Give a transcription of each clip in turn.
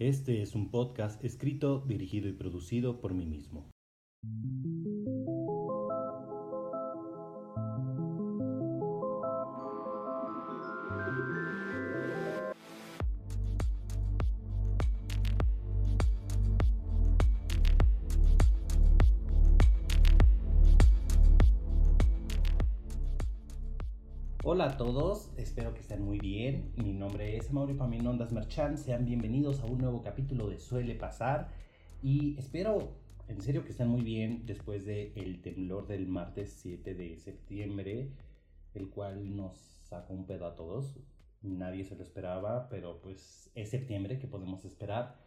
Este es un podcast escrito, dirigido y producido por mí mismo. Todos, espero que estén muy bien. Mi nombre es Mauri Paminondas Merchan. Sean bienvenidos a un nuevo capítulo de Suele Pasar. Y espero en serio que estén muy bien después del el temblor del martes 7 de septiembre, el cual nos sacó un pedo a todos. Nadie se lo esperaba, pero pues es septiembre, que podemos esperar?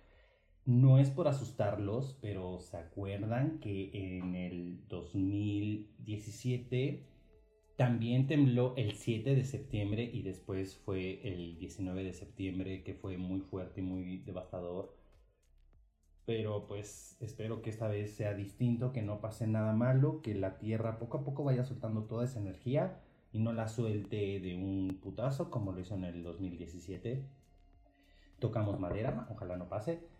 No es por asustarlos, pero se acuerdan que en el 2017 también tembló el 7 de septiembre y después fue el 19 de septiembre que fue muy fuerte y muy devastador. Pero pues espero que esta vez sea distinto, que no pase nada malo, que la Tierra poco a poco vaya soltando toda esa energía y no la suelte de un putazo como lo hizo en el 2017. Tocamos madera, ojalá no pase.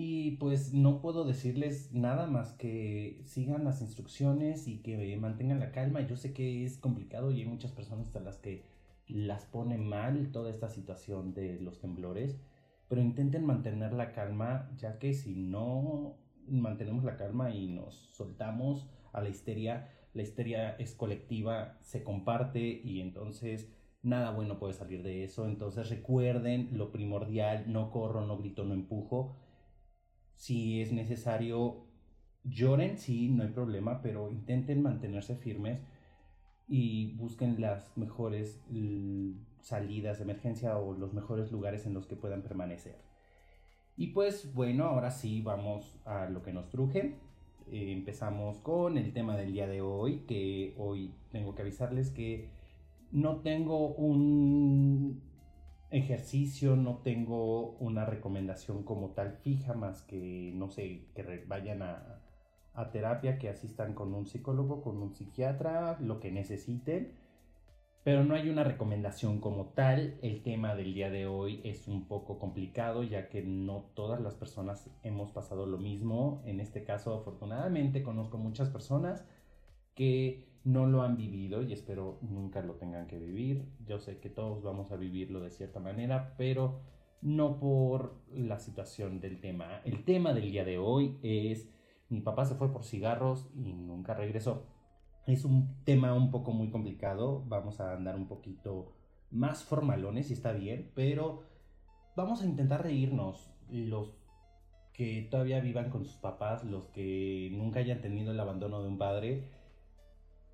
Y pues no puedo decirles nada más que sigan las instrucciones y que mantengan la calma. Yo sé que es complicado y hay muchas personas a las que las pone mal toda esta situación de los temblores, pero intenten mantener la calma, ya que si no mantenemos la calma y nos soltamos a la histeria, la histeria es colectiva, se comparte y entonces nada bueno puede salir de eso. Entonces recuerden lo primordial, no corro, no grito, no empujo si es necesario, lloren, sí, no hay problema, pero intenten mantenerse firmes y busquen las mejores salidas de emergencia o los mejores lugares en los que puedan permanecer. Y pues bueno, ahora sí vamos a lo que nos truje. Eh, empezamos con el tema del día de hoy, que hoy tengo que avisarles que no tengo un ejercicio, no tengo una recomendación como tal fija, más que, no sé, que vayan a, a terapia, que asistan con un psicólogo, con un psiquiatra, lo que necesiten. Pero no hay una recomendación como tal. El tema del día de hoy es un poco complicado ya que no todas las personas hemos pasado lo mismo. En este caso, afortunadamente, conozco muchas personas que no lo han vivido y espero nunca lo tengan que vivir. Yo sé que todos vamos a vivirlo de cierta manera, pero no por la situación del tema. El tema del día de hoy es mi papá se fue por cigarros y nunca regresó. Es un tema un poco muy complicado, vamos a andar un poquito más formalones y está bien, pero vamos a intentar reírnos. Los que todavía vivan con sus papás, los que nunca hayan tenido el abandono de un padre,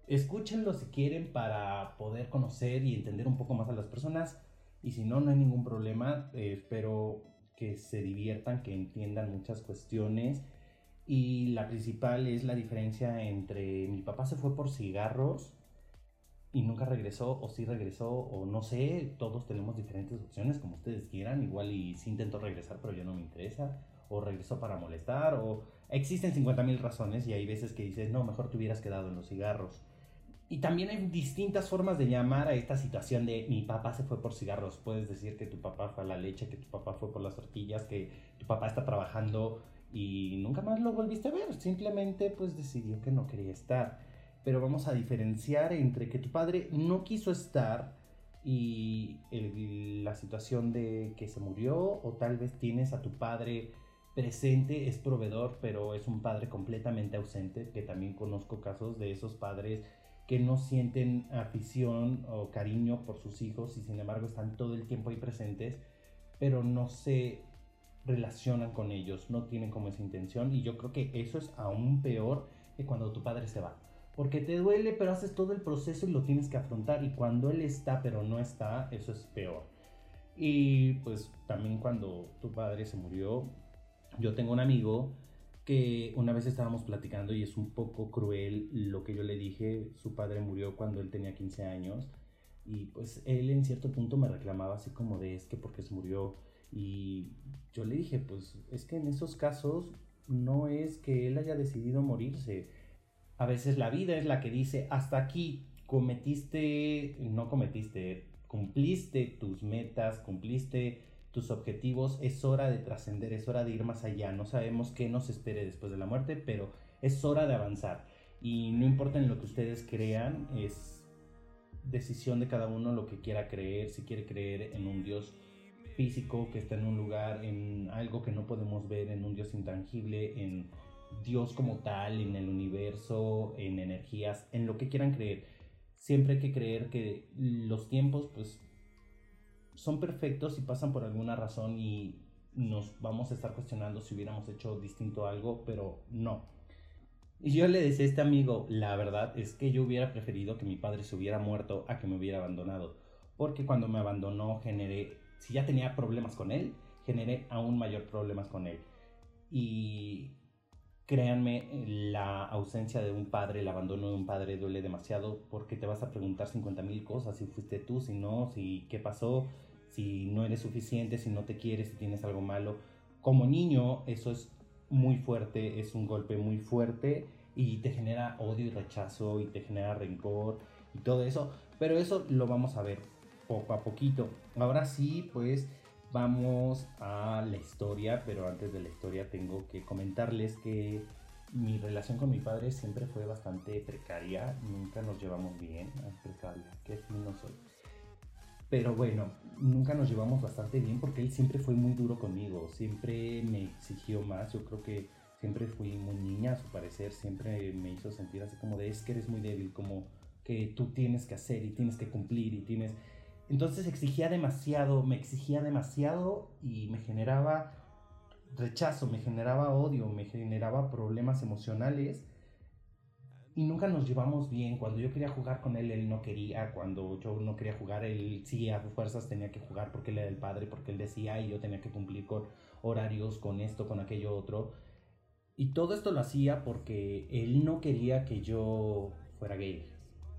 escúchenlo si quieren para poder conocer y entender un poco más a las personas. Y si no, no hay ningún problema. Eh, espero que se diviertan, que entiendan muchas cuestiones. Y la principal es la diferencia entre mi papá se fue por cigarros y nunca regresó, o sí regresó, o no sé, todos tenemos diferentes opciones, como ustedes quieran. Igual y sí intentó regresar, pero ya no me interesa. O regresó para molestar, o existen 50 mil razones y hay veces que dices, no, mejor te hubieras quedado en los cigarros. Y también hay distintas formas de llamar a esta situación de mi papá se fue por cigarros. Puedes decir que tu papá fue a la leche, que tu papá fue por las tortillas, que tu papá está trabajando y nunca más lo volviste a ver. Simplemente pues decidió que no quería estar. Pero vamos a diferenciar entre que tu padre no quiso estar y la situación de que se murió o tal vez tienes a tu padre presente, es proveedor, pero es un padre completamente ausente, que también conozco casos de esos padres que no sienten afición o cariño por sus hijos y sin embargo están todo el tiempo ahí presentes, pero no se relacionan con ellos, no tienen como esa intención y yo creo que eso es aún peor que cuando tu padre se va. Porque te duele, pero haces todo el proceso y lo tienes que afrontar. Y cuando él está, pero no está, eso es peor. Y pues también cuando tu padre se murió, yo tengo un amigo que una vez estábamos platicando y es un poco cruel lo que yo le dije, su padre murió cuando él tenía 15 años y pues él en cierto punto me reclamaba así como de es que porque se murió y yo le dije pues es que en esos casos no es que él haya decidido morirse, a veces la vida es la que dice hasta aquí cometiste, no cometiste, cumpliste tus metas, cumpliste tus objetivos, es hora de trascender, es hora de ir más allá. No sabemos qué nos espere después de la muerte, pero es hora de avanzar. Y no importa en lo que ustedes crean, es decisión de cada uno lo que quiera creer, si quiere creer en un Dios físico que está en un lugar, en algo que no podemos ver, en un Dios intangible, en Dios como tal, en el universo, en energías, en lo que quieran creer. Siempre hay que creer que los tiempos pues son perfectos y pasan por alguna razón y nos vamos a estar cuestionando si hubiéramos hecho distinto algo, pero no. Y yo le decía a este amigo, la verdad es que yo hubiera preferido que mi padre se hubiera muerto a que me hubiera abandonado, porque cuando me abandonó generé si ya tenía problemas con él, generé aún mayor problemas con él. Y créanme, la ausencia de un padre, el abandono de un padre duele demasiado porque te vas a preguntar 50 mil cosas, si fuiste tú, si no, si qué pasó, si no eres suficiente, si no te quieres, si tienes algo malo. Como niño, eso es muy fuerte, es un golpe muy fuerte y te genera odio y rechazo y te genera rencor y todo eso, pero eso lo vamos a ver poco a poquito. Ahora sí, pues vamos a la historia, pero antes de la historia tengo que comentarles que mi relación con mi padre siempre fue bastante precaria, nunca nos llevamos bien, precaria, qué fino soy. Pero bueno, nunca nos llevamos bastante bien porque él siempre fue muy duro conmigo, siempre me exigió más, yo creo que siempre fui muy niña a su parecer, siempre me hizo sentir así como de es que eres muy débil, como que tú tienes que hacer y tienes que cumplir y tienes entonces exigía demasiado, me exigía demasiado y me generaba rechazo, me generaba odio, me generaba problemas emocionales y nunca nos llevamos bien. Cuando yo quería jugar con él, él no quería. Cuando yo no quería jugar, él sí a fuerzas tenía que jugar porque él era el padre, porque él decía y yo tenía que cumplir con horarios, con esto, con aquello otro. Y todo esto lo hacía porque él no quería que yo fuera gay.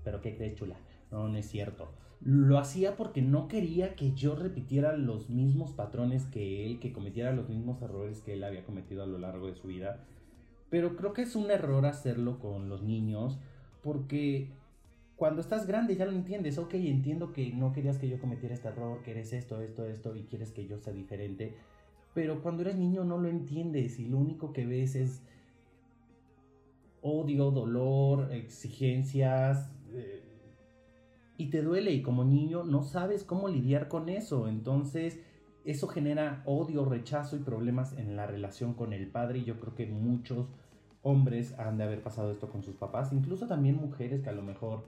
Pero qué crees, chula. No, no es cierto lo hacía porque no quería que yo repitiera los mismos patrones que él, que cometiera los mismos errores que él había cometido a lo largo de su vida. Pero creo que es un error hacerlo con los niños porque cuando estás grande ya lo entiendes. Ok, entiendo que no querías que yo cometiera este error, que eres esto, esto, esto y quieres que yo sea diferente. Pero cuando eres niño no lo entiendes y lo único que ves es odio, dolor, exigencias. Eh, y te duele y como niño no sabes cómo lidiar con eso. Entonces eso genera odio, rechazo y problemas en la relación con el padre y yo creo que muchos hombres han de haber pasado esto con sus papás, incluso también mujeres que a lo mejor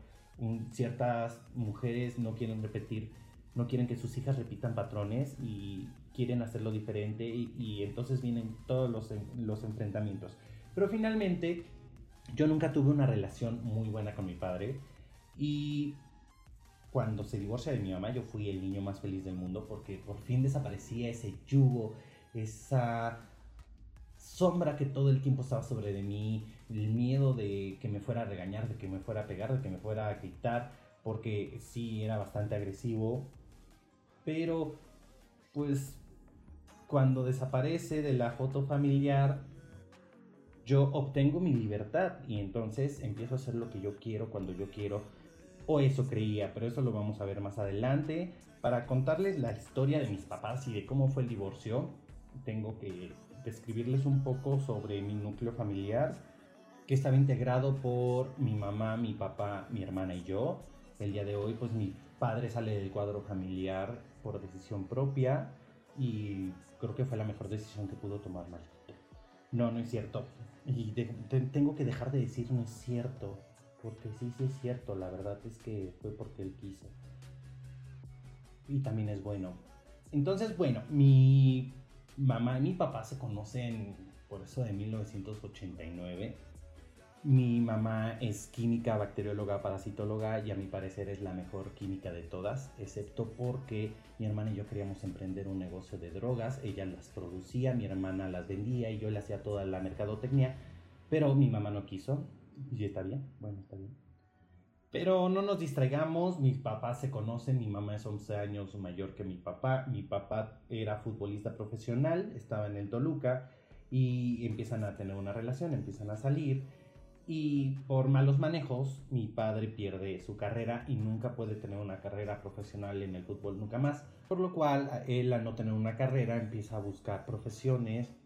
ciertas mujeres no quieren repetir, no quieren que sus hijas repitan patrones y quieren hacerlo diferente y, entonces vienen todos los, los enfrentamientos. Pero finalmente yo nunca tuve una relación muy buena con mi padre y cuando se divorcia de mi mamá, yo fui el niño más feliz del mundo porque por fin desaparecía ese yugo, esa sombra que todo el tiempo estaba sobre de mí, el miedo de que me fuera a regañar, de que me fuera a pegar, de que me fuera a gritar, porque sí era bastante agresivo. Pero, pues, cuando desaparece de la foto familiar, yo obtengo mi libertad y entonces empiezo a hacer lo que yo quiero cuando yo quiero o eso creía, pero eso lo vamos a ver más adelante. Para contarles la historia de mis papás y de cómo fue el divorcio, tengo que describirles un poco sobre mi núcleo familiar, que estaba integrado por mi mamá, mi papá, mi hermana y yo. El día de hoy, pues mi padre sale del cuadro familiar por decisión propia y creo que fue la mejor decisión que pudo tomar No, no es cierto. Y tengo que dejar de decir no es cierto porque sí, sí es cierto, la verdad es que fue porque él quiso. Y también es bueno. Entonces, bueno, mi mamá y mi papá se conocen por eso de 1989. Mi mamá es química, bacterióloga, parasitóloga y a mi parecer es la mejor química de todas, excepto porque mi hermana y yo queríamos emprender un negocio de drogas. Ella las producía, mi hermana las vendía y yo le hacía toda la mercadotecnia, pero mi mamá no quiso. Y está bien, bueno, está bien. Pero no nos distraigamos, mis papás se conocen, mi mamá es 11 años mayor que mi papá, mi papá era futbolista profesional, estaba en el Toluca y empiezan a tener una relación, empiezan a salir Y por malos manejos, mi padre pierde su carrera y nunca puede tener una carrera profesional en el fútbol nunca más. Por lo cual, él al no tener una carrera empieza a buscar profesiones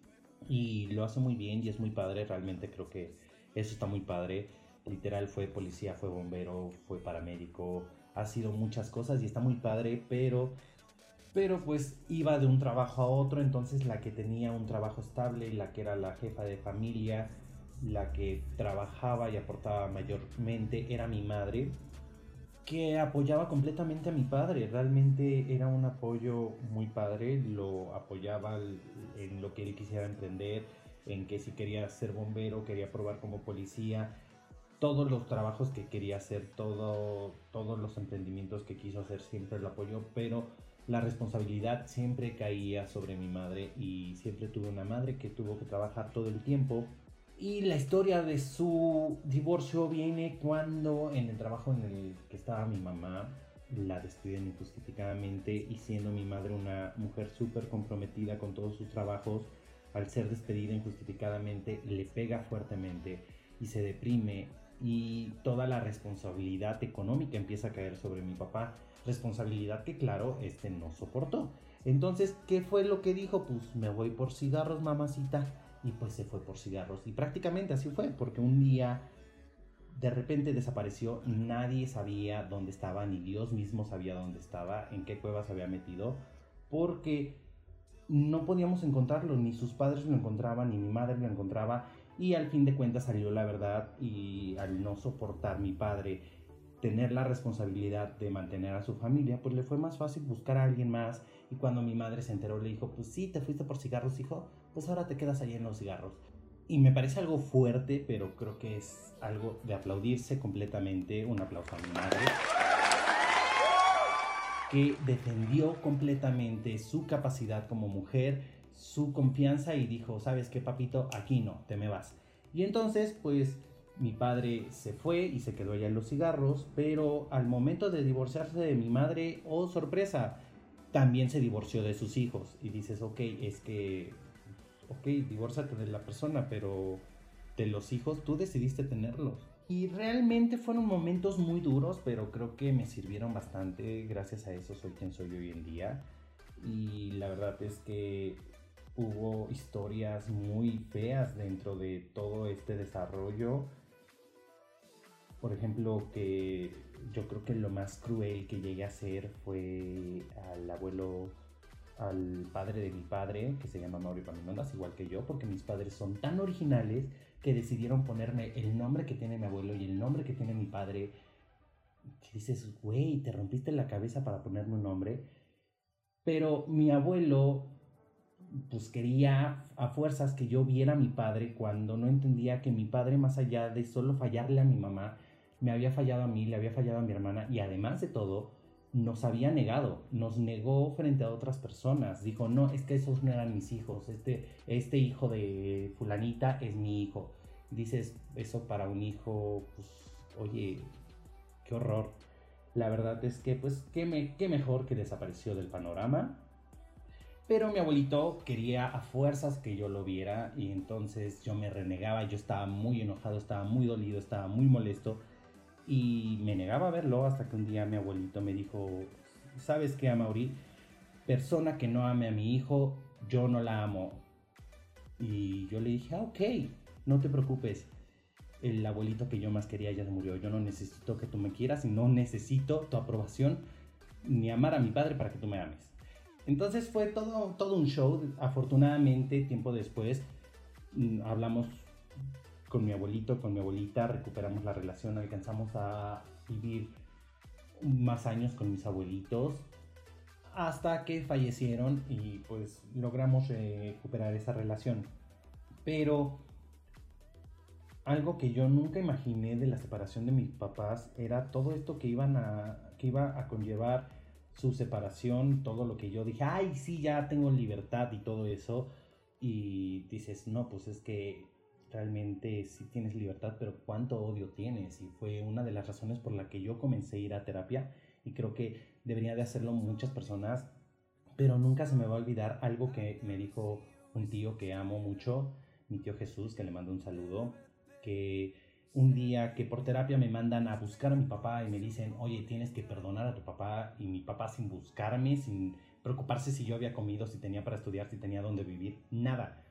y lo hace muy bien y es muy padre. Realmente creo que eso está muy padre. Literal fue policía, fue bombero, fue paramédico, ha sido muchas cosas y está muy padre, pero pero pues iba de un trabajo a otro, entonces la que tenía un trabajo estable, la que era la jefa de familia, la que trabajaba y aportaba mayormente era mi madre, que apoyaba completamente a mi padre, realmente era un apoyo muy padre, lo apoyaba en lo que él quisiera emprender, en que si quería ser bombero, quería probar como policía, todos los trabajos que quería hacer, todo, todos los emprendimientos que quiso hacer siempre lo apoyó, pero la responsabilidad siempre caía sobre mi madre y siempre tuve una madre que tuvo que trabajar todo el tiempo. Y la historia de su divorcio viene cuando en el trabajo en el que estaba mi mamá la despiden injustificadamente y siendo mi madre una mujer súper comprometida con todos sus trabajos, al ser despedida injustificadamente le pega fuertemente y se deprime y toda la responsabilidad económica empieza a caer sobre mi papá Responsabilidad que claro, este no soportó. Entonces, ¿qué fue lo que dijo? Pues me voy por cigarros, mamacita. Y pues se fue por cigarros. Y prácticamente así fue, porque un día de repente desapareció, nadie sabía dónde estaba, ni Dios mismo sabía dónde estaba, en qué cueva se había metido, porque no podíamos encontrarlo, ni sus padres lo encontraban, ni mi madre lo encontraba, y al fin de cuentas salió la verdad y al no soportar mi padre tener la responsabilidad de mantener a su familia, pues le fue más fácil buscar a alguien más. Y cuando mi madre se enteró, le dijo, pues sí, te fuiste por cigarros, hijo, pues ahora te quedas ahí en los cigarros. Y me parece algo fuerte, pero creo que es algo de aplaudirse completamente. Un aplauso a mi madre. Que defendió completamente su capacidad como mujer, su confianza y dijo, sabes qué, papito, aquí no, te me vas. Y entonces, pues mi padre se fue y se quedó allá en los cigarros, pero al momento de divorciarse de mi madre, oh sorpresa, también se divorció de sus hijos. Y dices, ok, es que, ok, divórciate de la persona, pero de los hijos tú decidiste tenerlos. Y realmente fueron momentos muy duros, pero creo que me sirvieron bastante. Gracias a eso soy quien soy hoy en día. Y la verdad es que hubo historias muy feas dentro de todo este desarrollo por ejemplo, que yo creo que lo más cruel que llegué a hacer fue al abuelo, al padre de mi padre, que se llama Mauricio Paminondas, igual que yo, porque mis padres son tan originales que decidieron ponerme el nombre que tiene mi abuelo y el nombre que tiene mi padre. Dices, güey, te rompiste la cabeza para ponerme un nombre. Pero mi abuelo, pues quería a fuerzas que yo viera a mi padre cuando no entendía que mi padre, más allá de solo fallarle a mi mamá, me había fallado a mí, le había fallado a mi hermana y además de todo, nos había negado, nos negó frente a otras personas. Dijo, no, es que esos no eran mis hijos, este, este hijo de fulanita es mi hijo. Dices, eso para un hijo, pues, oye, qué horror. La verdad es que, pues, qué, me, qué mejor que desapareció del panorama. Pero mi abuelito quería a fuerzas que yo lo viera y entonces yo me renegaba, yo estaba muy enojado, estaba muy dolido, estaba muy molesto y me negaba a verlo hasta que un día mi abuelito me dijo, ¿sabes qué, Amaury? Persona que no ame a mi hijo, yo no la amo. Y yo le dije, ah, ok, no te preocupes. El abuelito que yo más quería ya se murió. Yo no necesito que tú me quieras y no necesito tu aprobación ni amar a mi padre para que tú me ames. Entonces fue todo, todo un show. Afortunadamente, tiempo después, mm, hablamos con mi abuelito, con mi abuelita, recuperamos la relación, alcanzamos a vivir más años con mis abuelitos hasta que fallecieron y pues logramos recuperar esa relación. Pero algo que yo nunca imaginé de la separación de mis papás era todo esto que iban a que iba a conllevar su separación, todo lo que yo dije, ay, sí, ya tengo libertad y todo eso. Y dices, no, pues es que realmente sí tienes libertad, pero cuánto odio tienes. Y fue una de las razones por la que yo comencé a ir a terapia y creo que debería de hacerlo muchas personas, pero nunca se me va a olvidar algo que me dijo un tío que amo mucho, mi tío Jesús, que le mando un saludo, que un día que por terapia me mandan a buscar a mi papá y me dicen, oye, tienes que perdonar a tu papá y mi papá sin buscarme, sin preocuparse si yo había comido, si tenía para estudiar, si tenía dónde vivir, nada.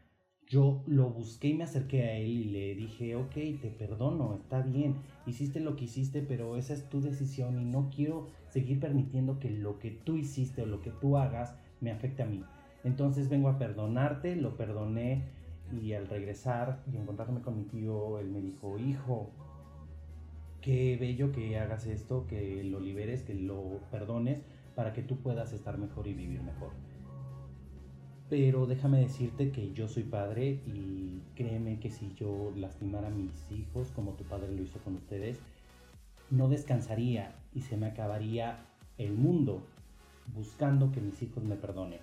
Yo lo busqué y me acerqué a él y le dije, ok, te perdono, está bien, hiciste lo que hiciste, pero esa es tu decisión y no quiero seguir permitiendo que lo que tú hiciste o lo que tú hagas me afecte a mí. Entonces vengo a perdonarte, lo perdoné y al regresar y encontrarme con mi tío, él me dijo, hijo, qué bello que hagas esto, que lo liberes, que lo perdones para que tú puedas estar mejor y vivir mejor. Pero déjame decirte que yo soy padre y créeme que si yo lastimara a mis hijos como tu padre lo hizo con ustedes, no descansaría y se me acabaría el mundo buscando que mis hijos me perdonen.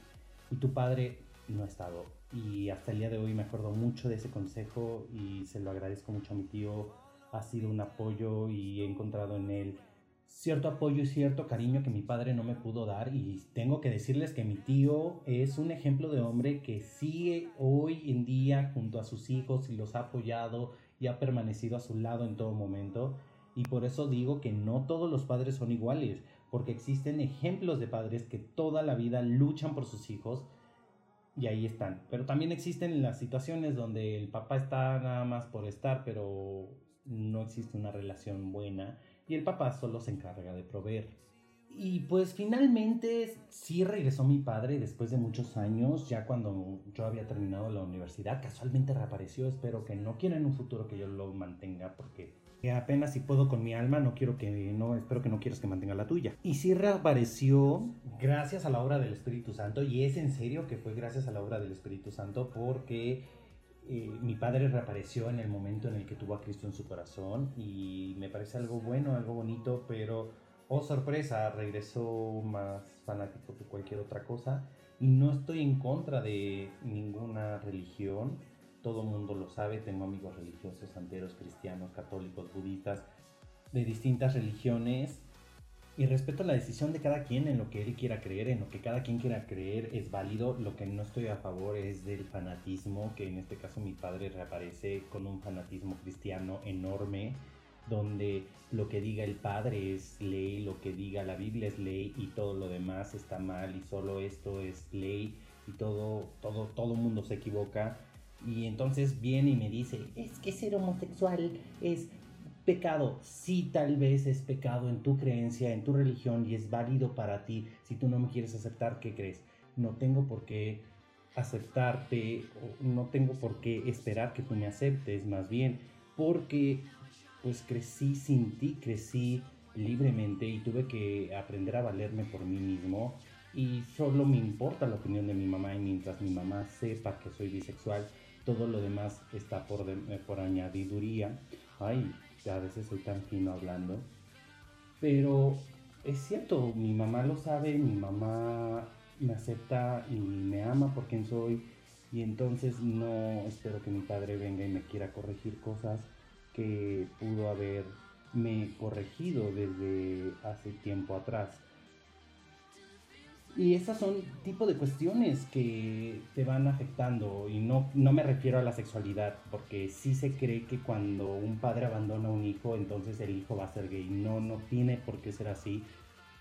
Y tu padre no ha estado. Y hasta el día de hoy me acuerdo mucho de ese consejo y se lo agradezco mucho a mi tío. Ha sido un apoyo y he encontrado en él cierto apoyo y cierto cariño que mi padre no me pudo dar. Y tengo que decirles que mi tío es un ejemplo de hombre que sigue hoy en día junto a sus hijos y los ha apoyado y ha permanecido a su lado en todo momento. Y por eso digo que no todos los padres son iguales, porque existen ejemplos de padres que toda la vida luchan por sus hijos y ahí están. Pero también existen las situaciones donde el papá está nada más por estar, pero no existe una relación buena y el papá solo se encarga de proveer. Y pues finalmente sí regresó mi padre después de muchos años, ya cuando yo había terminado la universidad, casualmente reapareció, espero que no quiera en un futuro que yo lo mantenga porque apenas si puedo con mi alma, no quiero que, no, espero que no quieras que mantenga la tuya. Y sí reapareció gracias a la obra del Espíritu Santo, y es en serio que fue gracias a la obra del Espíritu Santo porque eh, mi padre reapareció en el momento en el que tuvo a Cristo en su corazón y me parece algo bueno, algo bonito, pero oh sorpresa, regresó más fanático que cualquier otra cosa y no estoy en contra de ninguna religión. Todo mundo lo sabe, tengo amigos religiosos, santeros, cristianos, católicos, budistas, de distintas religiones y respeto la decisión de cada quien en lo que él quiera creer, en lo que cada quien quiera creer es válido. Lo que no estoy a favor es del fanatismo, que en este caso mi padre reaparece con un fanatismo cristiano enorme, donde lo que diga el padre es ley, lo que diga la Biblia es ley y todo lo demás está mal y solo esto es ley y todo todo todo mundo se equivoca y entonces viene y me dice, es que ser homosexual es pecado. Sí, tal vez es pecado en tu creencia, en tu religión y es válido para ti. Si tú no me quieres aceptar, ¿qué crees? No tengo por qué aceptarte, no tengo por qué esperar que tú me aceptes, más bien, porque pues crecí sin ti, crecí libremente y tuve que aprender a valerme por mí mismo y solo me importa la opinión de mi mamá y mientras mi mamá sepa que soy bisexual, todo lo demás está por, eh, por añadiduría. Ay, a veces soy tan fino hablando. Pero es cierto, mi mamá lo sabe, mi mamá me acepta y me ama por quien soy. Y entonces no espero que mi padre venga y me quiera corregir cosas que pudo haberme corregido desde hace tiempo atrás. Y esas son tipo de cuestiones que te van afectando y no, no me refiero a la sexualidad, porque sí se cree que cuando un padre abandona a un hijo, entonces el hijo va a ser gay. No, no tiene por qué ser así.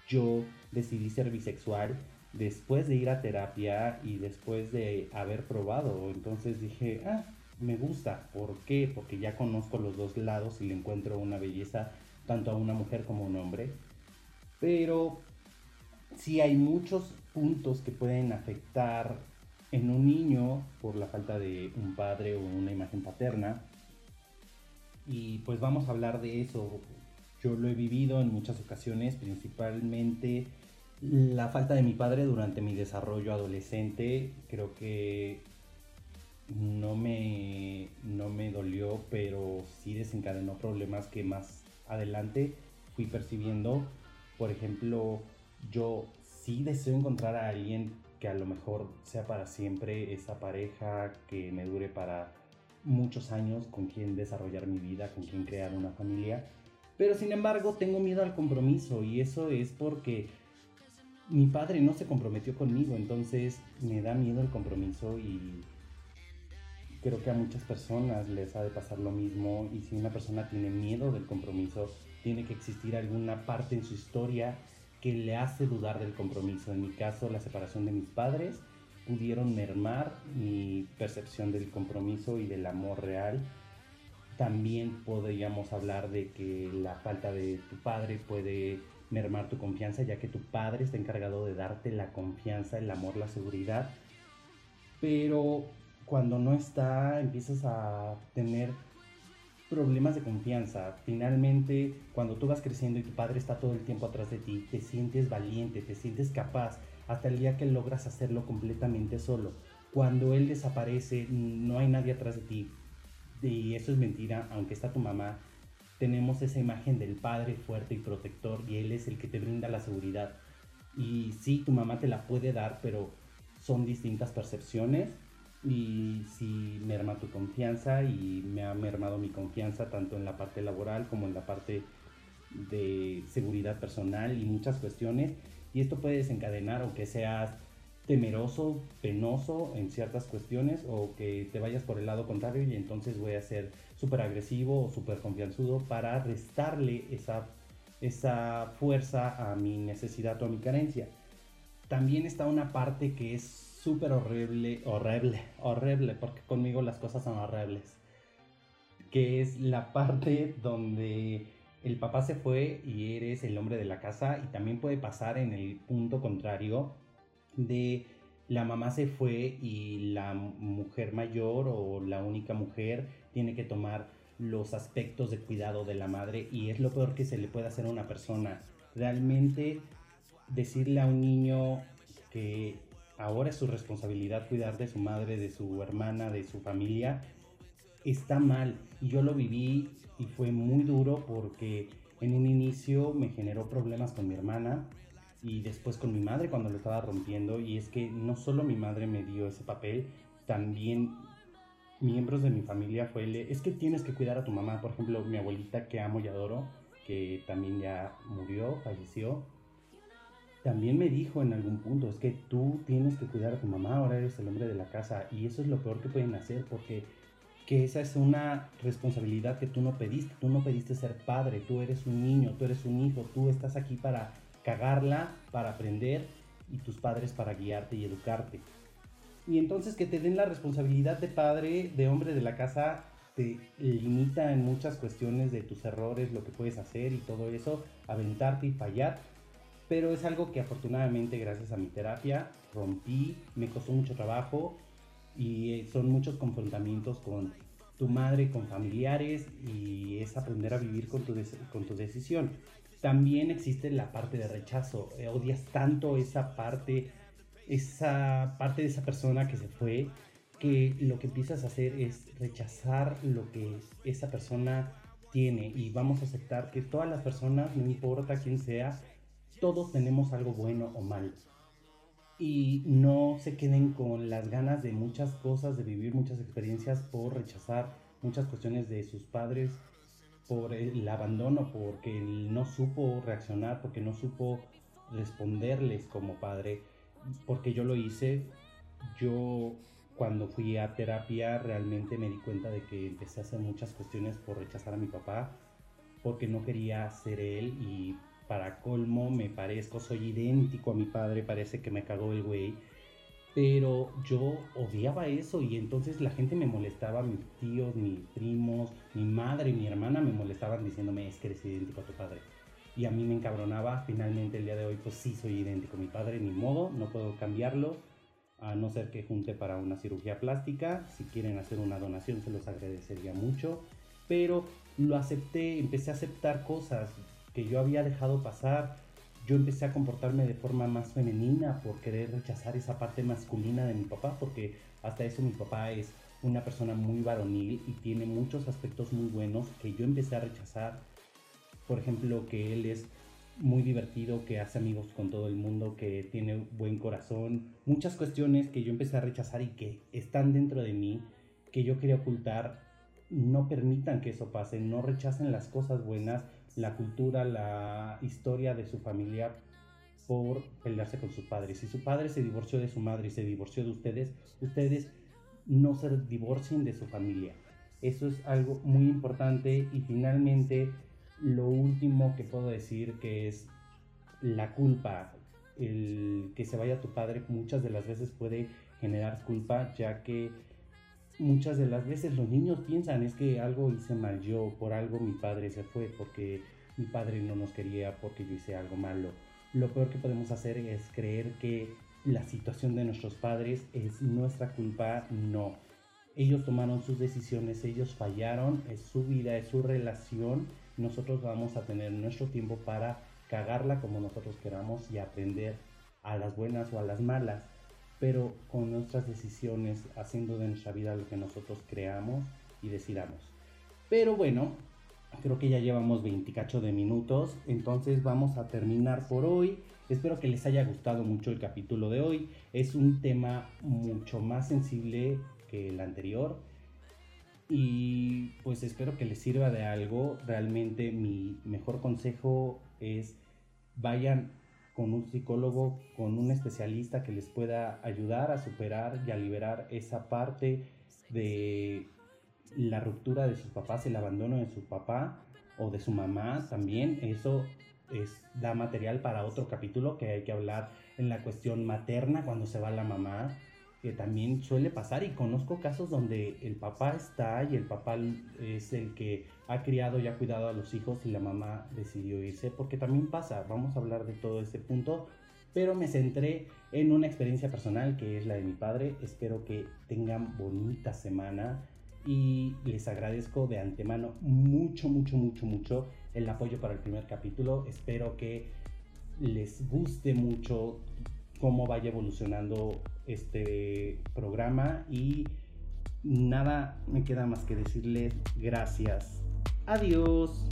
Yo decidí ser bisexual después de ir a terapia y después de haber probado. Entonces dije, ah, me gusta. ¿Por qué? Porque ya conozco los dos lados y le encuentro una belleza tanto a una mujer como a un hombre. Pero sí hay muchos puntos que pueden afectar en un niño por la falta de un padre o una imagen paterna. Y pues vamos a hablar de eso. Yo lo he vivido en muchas ocasiones, principalmente la falta de mi padre durante mi desarrollo adolescente. Creo que no me, no me dolió, pero sí desencadenó problemas que más adelante fui percibiendo. Por ejemplo, yo sí deseo encontrar a alguien que a lo mejor sea para siempre esa pareja que me dure para muchos años, con quien desarrollar mi vida, con quien crear una familia. Pero sin embargo tengo miedo al compromiso y eso es porque mi padre no se comprometió conmigo, entonces me da miedo el compromiso y creo que a muchas personas les ha de pasar lo mismo y si una persona tiene miedo del compromiso, tiene que existir alguna parte en su historia que le hace dudar del compromiso. En mi caso, la separación de mis padres pudieron mermar mi percepción del compromiso y del amor real. También podríamos hablar de que la falta de tu padre puede mermar tu confianza, ya que tu padre está encargado de darte la confianza, el amor, la seguridad. Pero cuando no está, empiezas a tener problemas de confianza. Finalmente, cuando tú vas creciendo y tu padre está todo el tiempo atrás de ti, te sientes valiente, te sientes capaz, hasta el día que logras hacerlo completamente solo. Cuando él desaparece, no hay nadie atrás de ti. Y eso es mentira, aunque está tu mamá. Tenemos esa imagen del padre fuerte y protector y él es el que te brinda la seguridad. Y sí, tu mamá te la puede dar, pero son distintas percepciones y sí merma tu confianza y me ha mermado mi confianza tanto en la parte laboral como en la parte de seguridad personal y muchas cuestiones y esto puede desencadenar o que seas temeroso, penoso en ciertas cuestiones o que te vayas por el lado contrario y entonces voy a ser súper agresivo o súper confianzudo para restarle esa, esa fuerza a mi necesidad o a mi carencia. También está una parte que es súper horrible, horrible, horrible, porque conmigo las cosas son horribles. Que es la parte donde el papá se fue y eres el hombre de la casa y también puede pasar en el punto contrario de la mamá se fue y la mujer mayor o la única mujer tiene que tomar los aspectos de cuidado de la madre y es lo peor que se le puede hacer a una persona. Realmente decirle a un niño que ahora es su responsabilidad cuidar de su madre, de su hermana, de su familia, está mal. Y yo lo viví y fue muy duro porque en un inicio me generó problemas con mi hermana y después con mi madre cuando lo estaba rompiendo. Y es que no solo mi madre me dio ese papel, también miembros de mi familia fue, es que tienes que cuidar a tu mamá. Por ejemplo, mi abuelita que amo y adoro, que también ya murió, falleció también me dijo en algún punto, es que tú tienes que cuidar a tu mamá, ahora eres el hombre de la casa y eso es lo peor que pueden hacer porque que esa es una responsabilidad que tú no pediste, tú no pediste ser padre, tú eres un niño, tú eres un hijo, tú estás aquí para cagarla, para aprender y tus padres para guiarte y educarte. Y entonces que te den la responsabilidad de padre, de hombre de la casa, te limita en muchas cuestiones de tus errores, lo que puedes hacer y todo eso, aventarte y fallar pero es algo que afortunadamente gracias a mi terapia rompí, me costó mucho trabajo y eh, son muchos confrontamientos con tu madre, con familiares y es aprender a vivir con tu, con tu decisión. También existe la parte de rechazo, eh, odias tanto esa parte, esa parte de esa persona que se fue, que lo que empiezas a hacer es rechazar lo que esa persona tiene y vamos a aceptar que todas las personas, no importa quién sea, todos tenemos algo bueno o mal. Y no se queden con las ganas de muchas cosas, de vivir muchas experiencias por rechazar muchas cuestiones de sus padres, por el abandono, porque no supo reaccionar, porque no supo responderles como padre, porque yo lo hice. Yo cuando fui a terapia realmente me di cuenta de que empecé a hacer muchas cuestiones por rechazar a mi papá, porque no quería ser él y para colmo me parezco, soy idéntico a mi padre, parece que me cagó el güey. Pero yo odiaba eso y entonces la gente me molestaba, mis tíos, mis primos, mi madre, mi hermana me molestaban diciéndome es que eres idéntico a tu padre. Y a mí me encabronaba, finalmente el día de hoy pues sí soy idéntico a mi padre, ni modo, no puedo cambiarlo, a no ser que junte para una cirugía plástica. Si quieren hacer una donación se los agradecería mucho. Pero lo acepté, empecé a aceptar cosas que yo había dejado pasar. Yo empecé a comportarme de forma más femenina por querer rechazar esa parte masculina de mi papá, porque hasta eso mi papá es una persona muy varonil y tiene muchos aspectos muy buenos que yo empecé a rechazar. Por ejemplo, que él es muy divertido, que hace amigos con todo el mundo, que tiene buen corazón, muchas cuestiones que yo empecé a rechazar y que están dentro de mí, que yo quería ocultar, no permitan que eso pase, no rechacen las cosas buenas, la cultura, la historia de su familia por pelearse con sus padres. Si su padre se divorció de su madre y se divorció de ustedes, ustedes no se divorcien de su familia. Eso es algo muy importante y finalmente lo último que puedo decir que es la culpa, el que se vaya tu padre muchas de las veces puede generar culpa ya que muchas de las veces los niños piensan es que algo hice mal yo, por algo mi padre se fue, porque mi padre no nos quería, porque yo hice algo malo. Lo peor que podemos hacer es creer que la situación de nuestros padres es nuestra culpa, no. Ellos tomaron sus decisiones, ellos fallaron, es su vida, es su relación. Nosotros vamos a tener nuestro tiempo para cagarla como nosotros queramos y aprender a las buenas o a las malas pero con nuestras decisiones, haciendo de nuestra vida lo que nosotros creamos y decidamos. Pero bueno, creo que ya llevamos 28 de minutos, entonces vamos a terminar por hoy. Espero que les haya gustado mucho el capítulo de hoy. Es un tema mucho más sensible que el anterior. Y pues espero que les sirva de algo. Realmente mi mejor consejo es vayan con un psicólogo, con un especialista que les pueda ayudar a superar y a liberar esa parte de la ruptura de sus papás, el abandono de su papá o de su mamá también. Eso es, da material para otro capítulo que hay que hablar en la cuestión materna cuando se va la mamá, que también suele pasar y conozco casos donde el papá está y el papá es el que ha criado y ha cuidado a los hijos y la mamá decidió irse, porque también pasa, vamos a hablar de todo este punto, pero me centré en una experiencia personal que es la de mi padre, espero que tengan bonita semana y les agradezco de antemano mucho, mucho, mucho, mucho el apoyo para el primer capítulo, espero que les guste mucho cómo vaya evolucionando este programa y nada me queda más que decirles gracias. Adiós.